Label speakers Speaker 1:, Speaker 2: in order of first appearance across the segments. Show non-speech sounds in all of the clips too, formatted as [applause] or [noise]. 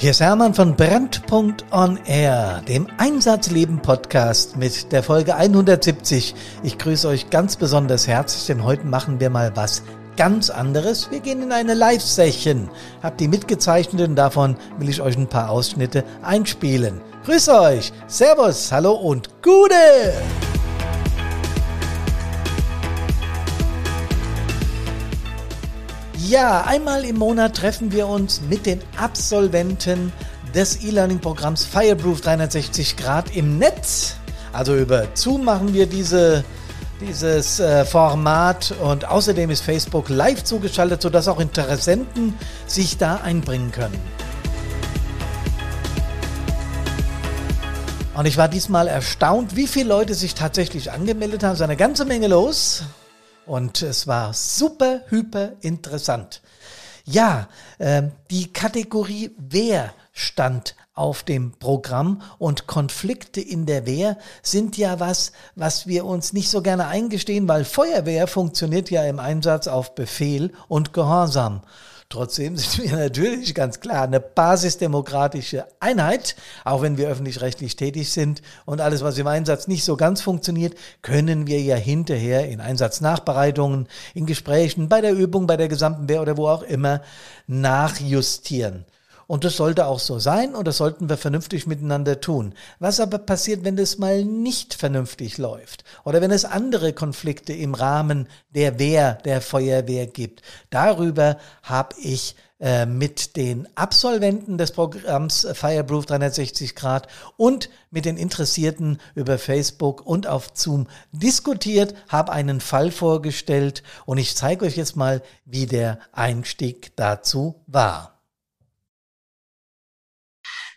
Speaker 1: Hier ist Hermann von Brandpunkt on Air, dem Einsatzleben Podcast mit der Folge 170. Ich grüße euch ganz besonders herzlich, denn heute machen wir mal was ganz anderes. Wir gehen in eine Live-Session. Habt die mitgezeichneten, davon will ich euch ein paar Ausschnitte einspielen. Grüße euch, Servus, Hallo und Gute! Ja, einmal im Monat treffen wir uns mit den Absolventen des E-Learning-Programms Fireproof 360 Grad im Netz. Also über Zoom machen wir diese, dieses äh, Format und außerdem ist Facebook live zugeschaltet, sodass auch Interessenten sich da einbringen können. Und ich war diesmal erstaunt, wie viele Leute sich tatsächlich angemeldet haben. Es ist eine ganze Menge los. Und es war super, hyper interessant. Ja, äh, die Kategorie Wer stand auf dem Programm und Konflikte in der Wehr sind ja was, was wir uns nicht so gerne eingestehen, weil Feuerwehr funktioniert ja im Einsatz auf Befehl und Gehorsam. Trotzdem sind wir natürlich ganz klar eine basisdemokratische Einheit, auch wenn wir öffentlich-rechtlich tätig sind und alles, was im Einsatz nicht so ganz funktioniert, können wir ja hinterher in Einsatznachbereitungen, in Gesprächen, bei der Übung, bei der gesamten Wehr oder wo auch immer nachjustieren. Und das sollte auch so sein und das sollten wir vernünftig miteinander tun. Was aber passiert, wenn das mal nicht vernünftig läuft? Oder wenn es andere Konflikte im Rahmen der Wehr, der Feuerwehr gibt? Darüber habe ich äh, mit den Absolventen des Programms Fireproof 360 Grad und mit den Interessierten über Facebook und auf Zoom diskutiert, habe einen Fall vorgestellt und ich zeige euch jetzt mal, wie der Einstieg dazu war.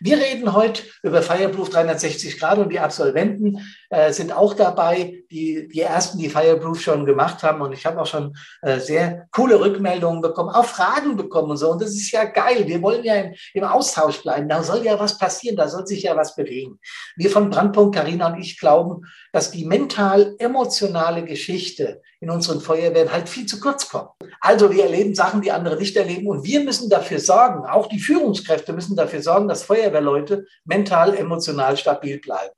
Speaker 1: Wir reden heute über Fireproof 360 Grad und die Absolventen äh, sind auch dabei, die, die ersten, die Fireproof schon gemacht haben. Und ich habe auch schon äh, sehr coole Rückmeldungen bekommen, auch Fragen bekommen und so. Und das ist ja geil. Wir wollen ja im, im Austausch bleiben. Da soll ja was passieren, da soll sich ja was bewegen. Wir von Brandpunkt, Carina und ich glauben, dass die mental-emotionale Geschichte in unseren Feuerwehren halt viel zu kurz kommt. Also wir erleben Sachen, die andere nicht erleben. Und wir müssen dafür sorgen, auch die Führungskräfte müssen dafür sorgen, dass Feuerwehrleute mental, emotional stabil bleiben.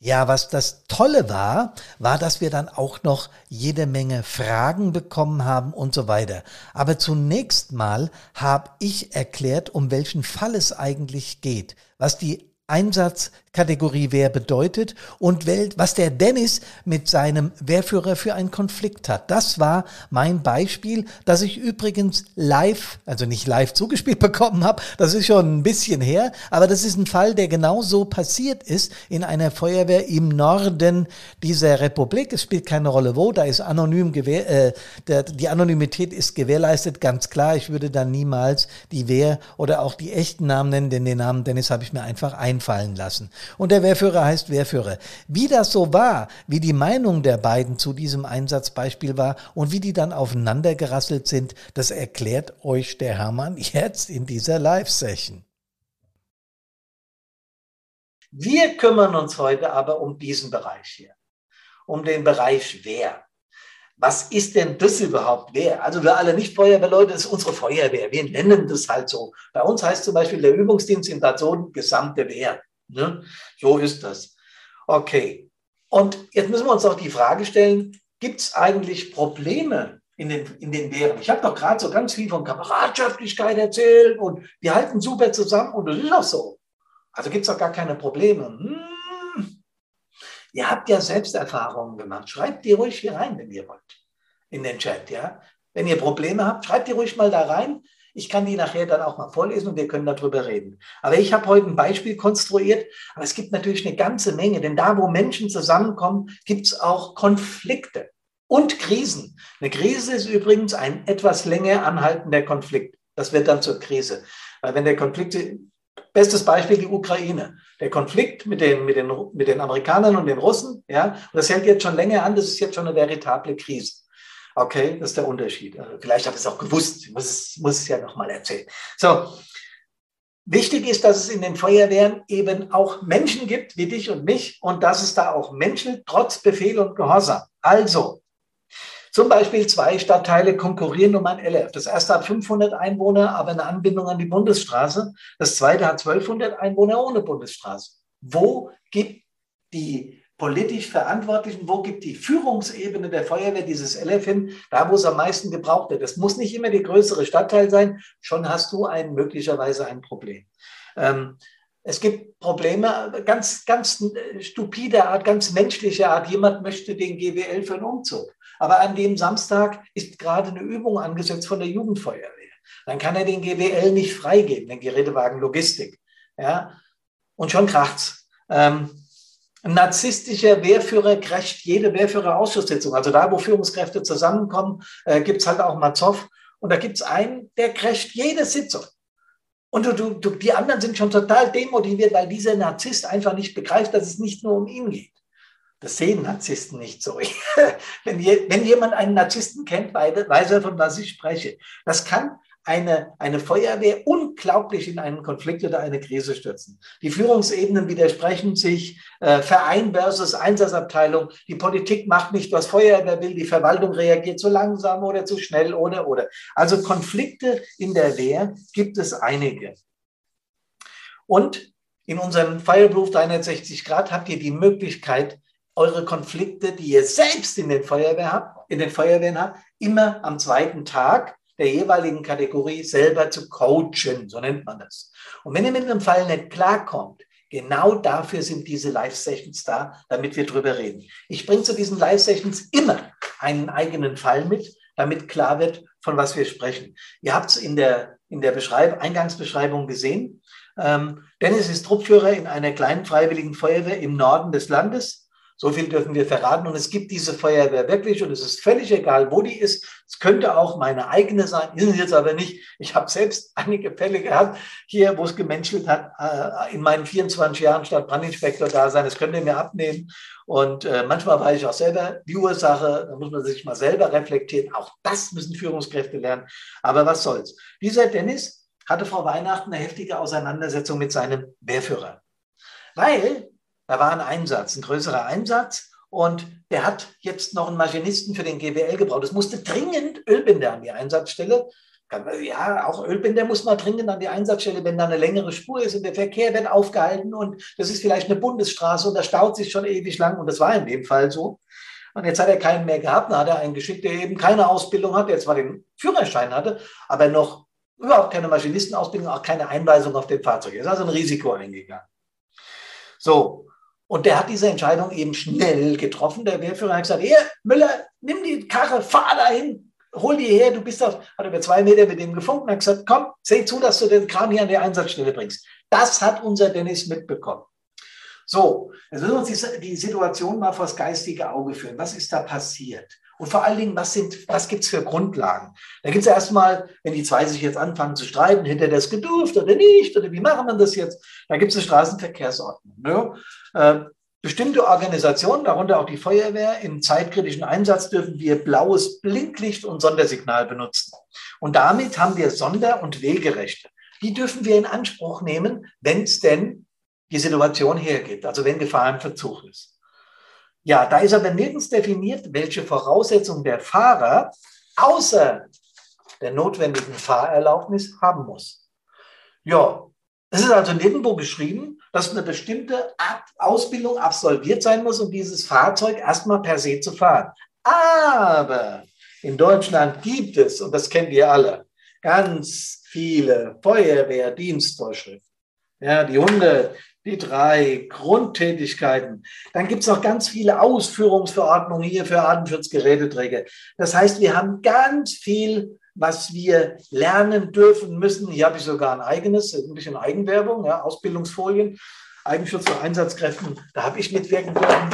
Speaker 1: Ja, was das Tolle war, war, dass wir dann auch noch jede Menge Fragen bekommen haben und so weiter. Aber zunächst mal habe ich erklärt, um welchen Fall es eigentlich geht, was die Einsatzkategorie Wehr bedeutet und was der Dennis mit seinem Wehrführer für einen Konflikt hat. Das war mein Beispiel, das ich übrigens live, also nicht live zugespielt [laughs] bekommen habe, das ist schon ein bisschen her, aber das ist ein Fall, der genau so passiert ist in einer Feuerwehr im Norden dieser Republik. Es spielt keine Rolle wo, da ist anonym gewähr, äh, der, die Anonymität ist gewährleistet, ganz klar. Ich würde dann niemals die Wehr oder auch die echten Namen nennen, denn den Namen Dennis habe ich mir einfach ein einfallen lassen. Und der Wehrführer heißt Wehrführer. Wie das so war, wie die Meinung der beiden zu diesem Einsatzbeispiel war und wie die dann aufeinander gerasselt sind, das erklärt euch der Hermann jetzt in dieser Live-Session. Wir kümmern uns heute aber um diesen Bereich hier, um den Bereich Wehr. Was ist denn das überhaupt Wehr? Also wir alle nicht Feuerwehrleute, das ist unsere Feuerwehr. Wir nennen das halt so. Bei uns heißt zum Beispiel der Übungsdienst in Person gesamte Wehr. Ne? So ist das. Okay. Und jetzt müssen wir uns auch die Frage stellen, gibt es eigentlich Probleme in den, in den Wehren? Ich habe doch gerade so ganz viel von Kameradschaftlichkeit erzählt und wir halten super zusammen und das ist auch so. Also gibt es doch gar keine Probleme. Hm, Ihr habt ja Selbsterfahrungen gemacht. Schreibt die ruhig hier rein, wenn ihr wollt, in den Chat. Ja? Wenn ihr Probleme habt, schreibt die ruhig mal da rein. Ich kann die nachher dann auch mal vorlesen und wir können darüber reden. Aber ich habe heute ein Beispiel konstruiert, aber es gibt natürlich eine ganze Menge, denn da, wo Menschen zusammenkommen, gibt es auch Konflikte und Krisen. Eine Krise ist übrigens ein etwas länger anhaltender Konflikt. Das wird dann zur Krise. Weil wenn der Konflikt Bestes Beispiel die Ukraine. Der Konflikt mit den, mit den, mit den Amerikanern und den Russen, ja, und das hält jetzt schon länger an, das ist jetzt schon eine veritable Krise. Okay, das ist der Unterschied. Also vielleicht habe ich es auch gewusst, ich muss es, muss es ja nochmal erzählen. So, wichtig ist, dass es in den Feuerwehren eben auch Menschen gibt, wie dich und mich, und dass es da auch Menschen trotz Befehl und Gehorsam. Also, Zum Beispiel zwei Stadtteile konkurrieren um ein LF. Das erste hat 500 Einwohner, aber eine Anbindung an die Bundesstraße. Das zweite hat 1200 Einwohner ohne Bundesstraße. Wo gibt die politisch Verantwortlichen, wo gibt die Führungsebene der Feuerwehr dieses LF hin? Da, wo es am meisten gebraucht wird. Das muss nicht immer die größere Stadtteil sein, schon hast du ein, möglicherweise ein Problem. Ähm, es gibt Probleme ganz, ganz stupide Art, ganz menschliche Art. Jemand möchte den GWL für einen Umzug. Aber an dem Samstag ist gerade eine Übung angesetzt von der Jugendfeuerwehr. Dann kann er den GWL nicht freigeben, den Gerätewagen Logistik. Ja? Und schon kracht's. Ähm, ein narzisstischer Wehrführer crasht jede Wehrführerausschusssitzung. Also da, wo Führungskräfte zusammenkommen, äh, gibt es halt auch Mazov. Und da gibt es einen, der crasht jede Sitzung. Und du, du, die anderen sind schon total demotiviert, weil dieser Narzisst einfach nicht begreift, dass es nicht nur um ihn geht. Das sehen Narzissten nicht so. [laughs] wenn, je, wenn, jemand einen Narzissten kennt, weiß er, von was ich spreche. Das kann eine, eine Feuerwehr unglaublich in einen Konflikt oder eine Krise stürzen. Die Führungsebenen widersprechen sich, äh, Verein versus Einsatzabteilung. Die Politik macht nicht, was Feuerwehr will, die Verwaltung reagiert zu langsam oder zu schnell oder oder. Also Konflikte in der Wehr gibt es einige. Und in unserem Fireproof 360 Grad habt ihr die Möglichkeit, eure Konflikte, die ihr selbst in den, Feuerwehr habt, in den Feuerwehren habt, immer am zweiten Tag der jeweiligen Kategorie selber zu coachen, so nennt man das. Und wenn ihr mit einem Fall nicht klarkommt, genau dafür sind diese Live-Sessions da, damit wir drüber reden. Ich bringe zu diesen Live-Sessions immer einen eigenen Fall mit, damit klar wird, von was wir sprechen. Ihr habt es in der, in der Beschreib Eingangsbeschreibung gesehen. Ähm, Dennis ist Truppführer in einer kleinen freiwilligen Feuerwehr im Norden des Landes. So viel dürfen wir verraten. Und es gibt diese Feuerwehr wirklich und es ist völlig egal, wo die ist. Es könnte auch meine eigene sein, ist es jetzt aber nicht. Ich habe selbst [laughs] einige Fälle gehabt hier, wo es gemenschelt hat, äh, in meinen 24 Jahren statt Brandinspektor da sein. Das könnt ihr mir abnehmen. Und äh, manchmal war ich auch selber die Ursache. Da muss man sich mal selber reflektieren. Auch das müssen Führungskräfte lernen. Aber was soll's. Dieser Dennis hatte vor Weihnachten eine heftige Auseinandersetzung mit seinem Wehrführer. Weil da war ein Einsatz, ein größerer Einsatz. Und der hat jetzt noch einen Maschinisten für den GWL gebraucht. Es musste dringend Ölbinder an die Einsatzstelle. Ja, auch Ölbinder muss man dringend an die Einsatzstelle, wenn da eine längere Spur ist und der Verkehr wird aufgehalten und das ist vielleicht eine Bundesstraße und da staut sich schon ewig lang und das war in dem Fall so. Und jetzt hat er keinen mehr gehabt, dann hat er einen geschickt, der eben keine Ausbildung hat, der zwar den Führerschein hatte, aber noch überhaupt keine Maschinistenausbildung, auch keine Einweisung auf dem Fahrzeug. Er ist also ein Risiko eingegangen. So, und der hat diese Entscheidung eben schnell getroffen. Der Wehrführer hat gesagt, hier, Müller, nimm die Karre, fahr dahin, hol die her, du bist auf, hat über zwei Meter mit dem gefunkt und hat gesagt, komm, seh zu, dass du den Kran hier an die Einsatzstelle bringst. Das hat unser Dennis mitbekommen. So, jetzt müssen wir uns die, die Situation mal vors geistige Auge führen. Was ist da passiert? Und vor allen Dingen, was, sind, was gibt es für Grundlagen? Da gibt es erstmal, wenn die zwei sich jetzt anfangen zu streiten, hätte das gedurft oder nicht, oder wie machen wir das jetzt? Da gibt es eine Straßenverkehrsordnung. Ne? Äh, bestimmte Organisationen, darunter auch die Feuerwehr, im zeitkritischen Einsatz dürfen wir blaues Blinklicht und Sondersignal benutzen. Und damit haben wir Sonder- und Wegerechte. Die dürfen wir in Anspruch nehmen, wenn es denn die Situation hergibt, also wenn Gefahr im Verzug ist. Ja, da ist aber nirgends definiert, welche Voraussetzungen der Fahrer außer der notwendigen Fahrerlaubnis haben muss. Ja, es ist also nirgendwo beschrieben, dass eine bestimmte Ausbildung absolviert sein muss, um dieses Fahrzeug erstmal per se zu fahren. Aber in Deutschland gibt es, und das kennt ihr alle, ganz viele Feuerwehrdienstvorschriften. Ja, die Hunde, die drei Grundtätigkeiten. Dann gibt es noch ganz viele Ausführungsverordnungen hier für Atemschutzgeräteträger. Das heißt, wir haben ganz viel, was wir lernen dürfen müssen. Hier habe ich sogar ein eigenes, ein bisschen Eigenwerbung, ja, Ausbildungsfolien, Eigenschutz von Einsatzkräften. Da habe ich mitwirken dürfen.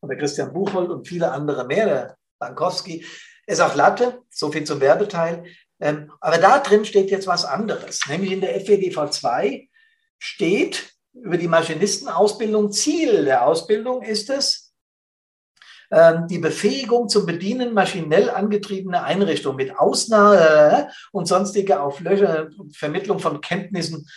Speaker 1: Und der Christian Buchhold und viele andere mehr, der Bankowski. Ist auch Latte, so viel zum Werbeteil. Ähm, aber da drin steht jetzt was anderes, nämlich in der FWDV 2 steht, über die Maschinistenausbildung. Ziel der Ausbildung ist es, ähm, die Befähigung zum Bedienen maschinell angetriebener Einrichtungen mit Ausnahme und sonstige Auflöcher, Vermittlung von Kenntnissen,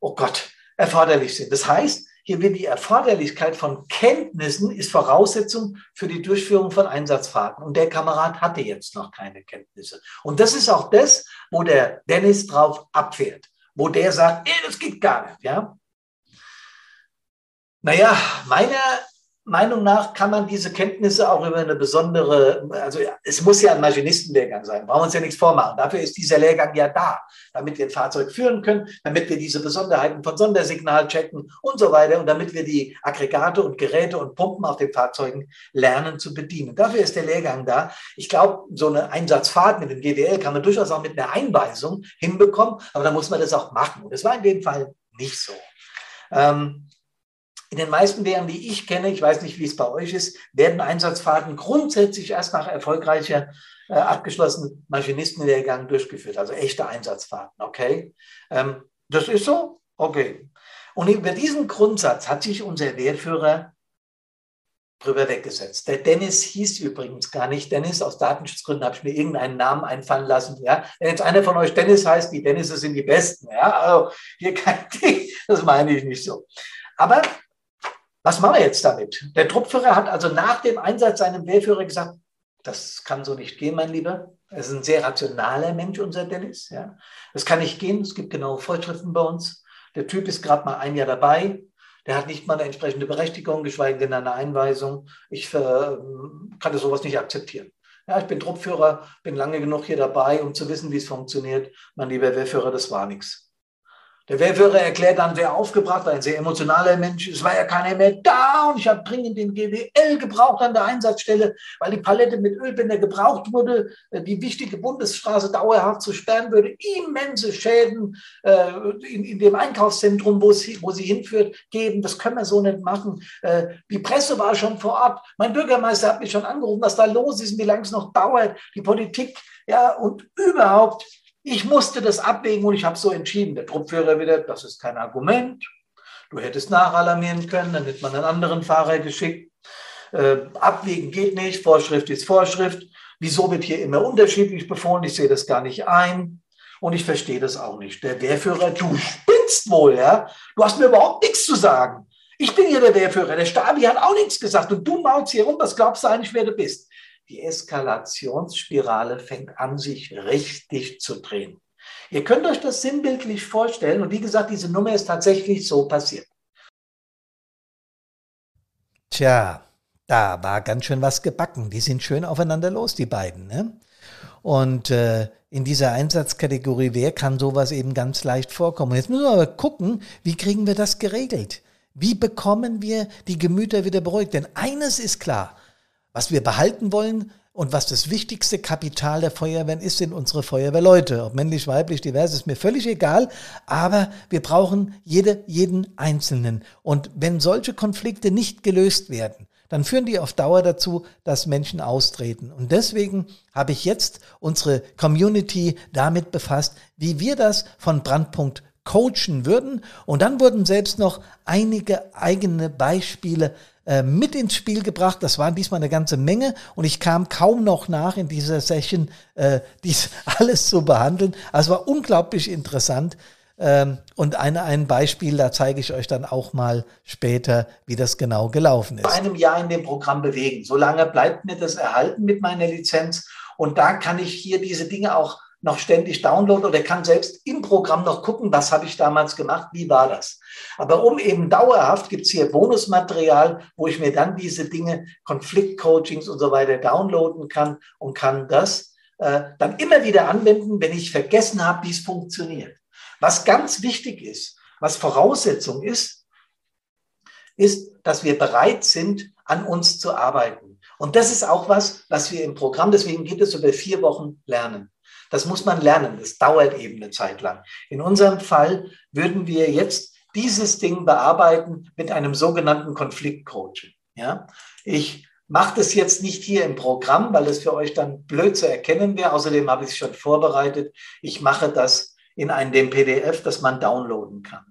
Speaker 1: oh Gott, erforderlich sind. Das heißt, hier wird die Erforderlichkeit von Kenntnissen ist Voraussetzung für die Durchführung von Einsatzfahrten. Und der Kamerad hatte jetzt noch keine Kenntnisse. Und das ist auch das, wo der Dennis drauf abfährt, wo der sagt, ey, das geht gar nicht, ja. Naja, meiner Meinung nach kann man diese Kenntnisse auch über eine besondere, also es muss ja ein Maschinistenlehrgang sein, brauchen wir uns ja nichts vormachen. Dafür ist dieser Lehrgang ja da, damit wir ein Fahrzeug führen können, damit wir diese Besonderheiten von Sondersignal checken und so weiter und damit wir die Aggregate und Geräte und Pumpen auf den Fahrzeugen lernen zu bedienen. Dafür ist der Lehrgang da. Ich glaube, so eine Einsatzfahrt mit dem GWL kann man durchaus auch mit einer Einweisung hinbekommen, aber da muss man das auch machen. Und das war in dem Fall nicht so. Ähm, in den meisten Lehren, die ich kenne, ich weiß nicht, wie es bei euch ist, werden Einsatzfahrten grundsätzlich erst nach erfolgreicher äh, abgeschlossenen Maschinistenlehrgang durchgeführt, also echte Einsatzfahrten. Okay, ähm, das ist so. Okay. Und über diesen Grundsatz hat sich unser Wehrführer drüber weggesetzt. Der Dennis hieß übrigens gar nicht Dennis. Aus Datenschutzgründen habe ich mir irgendeinen Namen einfallen lassen. Ja, wenn jetzt einer von euch Dennis heißt, die Dennisse sind die Besten. Ja, also hier kein [laughs] Ding. Das meine ich nicht so. Aber was machen wir jetzt damit? Der Truppführer hat also nach dem Einsatz seinem Wehrführer gesagt, das kann so nicht gehen, mein Lieber. Er ist ein sehr rationaler Mensch, unser Dennis. Ja. Das kann nicht gehen. Es gibt genaue Vorschriften bei uns. Der Typ ist gerade mal ein Jahr dabei. Der hat nicht mal eine entsprechende Berechtigung, geschweige denn eine Einweisung. Ich äh, kann das sowas nicht akzeptieren. Ja, ich bin Truppführer, bin lange genug hier dabei, um zu wissen, wie es funktioniert. Mein lieber Wehrführer, das war nichts. Der Wehrführer erklärt dann sehr aufgebracht, ein sehr emotionaler Mensch, es war ja keiner mehr da und ich habe dringend den GWL gebraucht an der Einsatzstelle, weil die Palette mit Ölbänder gebraucht wurde, äh, die wichtige Bundesstraße dauerhaft zu sperren würde, immense Schäden äh, in, in, dem Einkaufszentrum, wo sie, wo sie hinführt, geben. Das können wir so nicht machen. Äh, die Presse war schon vor Ort. Mein Bürgermeister hat mich schon angerufen, was da los ist und wie lange es noch dauert. Die Politik, ja, und überhaupt ich musste das abwägen und ich habe so entschieden. Der Truppführer wieder, das ist kein Argument. Du hättest nachalarmieren können, dann hätte man einen anderen Fahrer geschickt. Äh, abwägen geht nicht, Vorschrift ist Vorschrift. Wieso wird hier immer unterschiedlich befohlen? Ich sehe das gar nicht ein und ich verstehe das auch nicht. Der Wehrführer, du spinnst wohl, ja? Du hast mir überhaupt nichts zu sagen. Ich bin hier der Wehrführer. Der Stabi hat auch nichts gesagt und du maulst hier rum. Was glaubst du eigentlich, wer du bist? Die Eskalationsspirale fängt an, sich richtig zu drehen. Ihr könnt euch das sinnbildlich vorstellen und wie gesagt, diese Nummer ist tatsächlich so passiert.
Speaker 2: Tja, da war ganz schön was gebacken. Die sind schön aufeinander los, die beiden. Ne? Und äh, in dieser Einsatzkategorie, wer kann sowas eben ganz leicht vorkommen? Jetzt müssen wir aber gucken, wie kriegen wir das geregelt? Wie bekommen wir die Gemüter wieder beruhigt? Denn eines ist klar, was wir behalten wollen und was das wichtigste Kapital der Feuerwehren ist, sind unsere Feuerwehrleute. Ob männlich, weiblich, divers, ist mir völlig egal. Aber wir brauchen jede, jeden Einzelnen. Und wenn solche Konflikte nicht gelöst werden, dann führen die auf Dauer dazu, dass Menschen austreten. Und deswegen habe ich jetzt unsere Community damit befasst, wie wir das von Brandpunkt coachen würden. Und dann wurden selbst noch einige eigene Beispiele äh, mit ins Spiel gebracht. Das waren diesmal eine ganze Menge und ich kam kaum noch nach in dieser Session, äh, dies [laughs] alles zu behandeln. Also war unglaublich interessant. Ähm, und ein, ein Beispiel, da zeige ich euch dann auch mal später, wie das genau gelaufen ist.
Speaker 1: Vor einem Jahr in dem Programm bewegen. Solange bleibt mir das erhalten mit meiner Lizenz. Und da kann ich hier diese Dinge auch noch ständig downloaden oder kann selbst im Programm noch gucken, was habe ich damals gemacht, wie war das. Aber um eben dauerhaft gibt es hier Bonusmaterial, wo ich mir dann diese Dinge, Konfliktcoachings und so weiter downloaden kann und kann das äh, dann immer wieder anwenden, wenn ich vergessen habe, wie es funktioniert. Was ganz wichtig ist, was Voraussetzung ist, ist, dass wir bereit sind, an uns zu arbeiten. Und das ist auch was, was wir im Programm, deswegen geht es über vier Wochen lernen. Das muss man lernen. Das dauert eben eine Zeit lang. In unserem Fall würden wir jetzt dieses Ding bearbeiten mit einem sogenannten Konfliktcoaching. Ja, ich mache das jetzt nicht hier im Programm, weil es für euch dann blöd zu erkennen wäre. Außerdem habe ich es schon vorbereitet. Ich mache das in einem PDF, das man downloaden kann.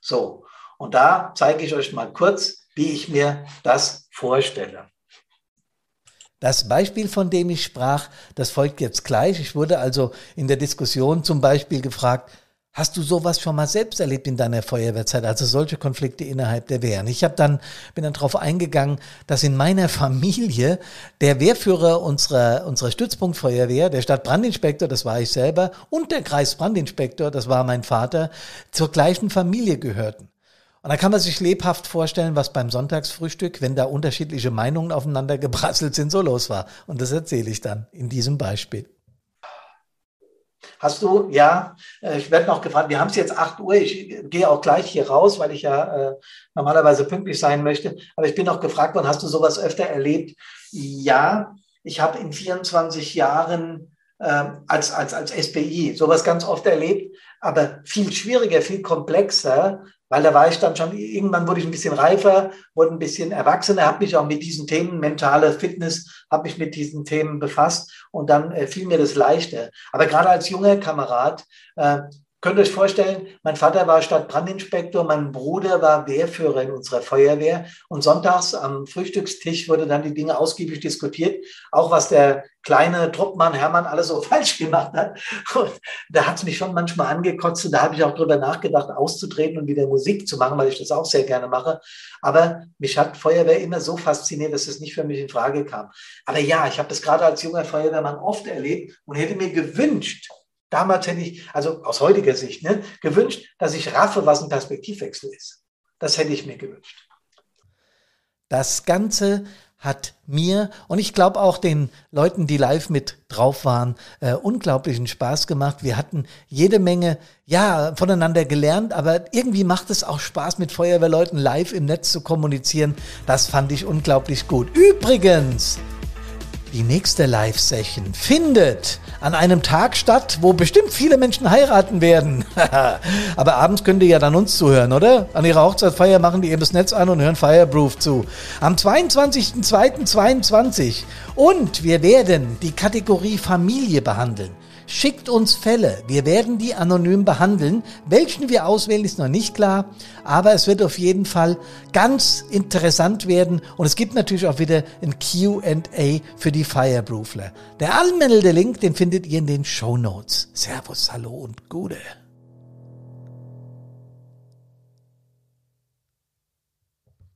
Speaker 1: So, und da zeige ich euch mal kurz, wie ich mir das vorstelle.
Speaker 2: Das Beispiel, von dem ich sprach, das folgt jetzt gleich. Ich wurde also in der Diskussion zum Beispiel gefragt, Hast du sowas schon mal selbst erlebt in deiner Feuerwehrzeit, also solche Konflikte innerhalb der Wehren? Ich habe dann bin dann darauf eingegangen, dass in meiner [laughs] Familie der Wehrführer unserer unserer Stützpunktfeuerwehr, der Stadtbrandinspektor, das war ich selber, und der Kreisbrandinspektor, das war mein Vater, zur gleichen Familie gehörten. Und da kann man sich lebhaft vorstellen, was beim Sonntagsfrühstück, wenn da unterschiedliche Meinungen aufeinander gebrasselt sind, so los war. Und das erzähle ich dann in diesem Beispiel.
Speaker 1: Hast du, ja, äh, ich werde noch gefragt, wir haben es jetzt 8 Uhr, ich gehe auch gleich hier raus, weil ich ja äh, normalerweise pünktlich sein möchte, aber ich bin noch gefragt worden, hast du sowas öfter erlebt? Ja, ich habe in 24 Jahren äh, als, als, als SPI sowas ganz oft erlebt, aber viel schwieriger, viel komplexer, weil da war ich dann schon, irgendwann wurde ich ein bisschen reifer, wurde ein bisschen erwachsener, habe mich auch mit diesen Themen, mentale Fitness, habe mich mit diesen Themen befasst und dann äh, fiel mir das leichter. Aber gerade als junger Kamerad äh, Könnt ihr euch vorstellen, mein Vater war Stadtbrandinspektor, mein Bruder war Wehrführer in unserer Feuerwehr und sonntags am Frühstückstisch wurde dann die Dinge ausgiebig diskutiert, auch was der kleine Truppmann Hermann alles so [laughs] falsch gemacht hat. Und da hat es mich schon manchmal angekotzt und da habe ich auch drüber nachgedacht, auszutreten und wieder Musik zu machen, weil ich das auch sehr gerne mache. Aber mich hat Feuerwehr immer so fasziniert, dass es nicht für mich in Frage kam. Aber ja, ich habe das gerade als junger Feuerwehrmann oft erlebt und hätte mir gewünscht, Damals hätte ich, also aus heutiger Sicht, ne, gewünscht, dass ich raffe, was ein Perspektivwechsel ist. Das hätte ich mir gewünscht.
Speaker 2: Das Ganze hat mir und ich glaube auch den Leuten, die live mit drauf waren, äh, unglaublichen Spaß gemacht. Wir hatten jede Menge, ja, voneinander gelernt, aber irgendwie macht es auch Spaß, mit Feuerwehrleuten live im Netz zu kommunizieren. Das fand ich unglaublich gut. Übrigens, die nächste Live-Session findet an einem Tag statt, wo bestimmt viele Menschen heiraten werden. [laughs] Aber abends könnt ihr ja dann uns zuhören, oder? An ihrer Hochzeitsfeier machen die eben das Netz an und hören Fireproof zu. Am 22.02.22. Und wir werden die Kategorie Familie behandeln. Schickt uns Fälle. Wir werden die anonym behandeln. Welchen wir auswählen, ist noch nicht klar. Aber es wird auf jeden Fall ganz interessant werden. Und es gibt natürlich auch wieder ein Q&A für die Fireproofler. Der anmeldende Link, den findet ihr in den Show Notes. Servus, hallo und Gute.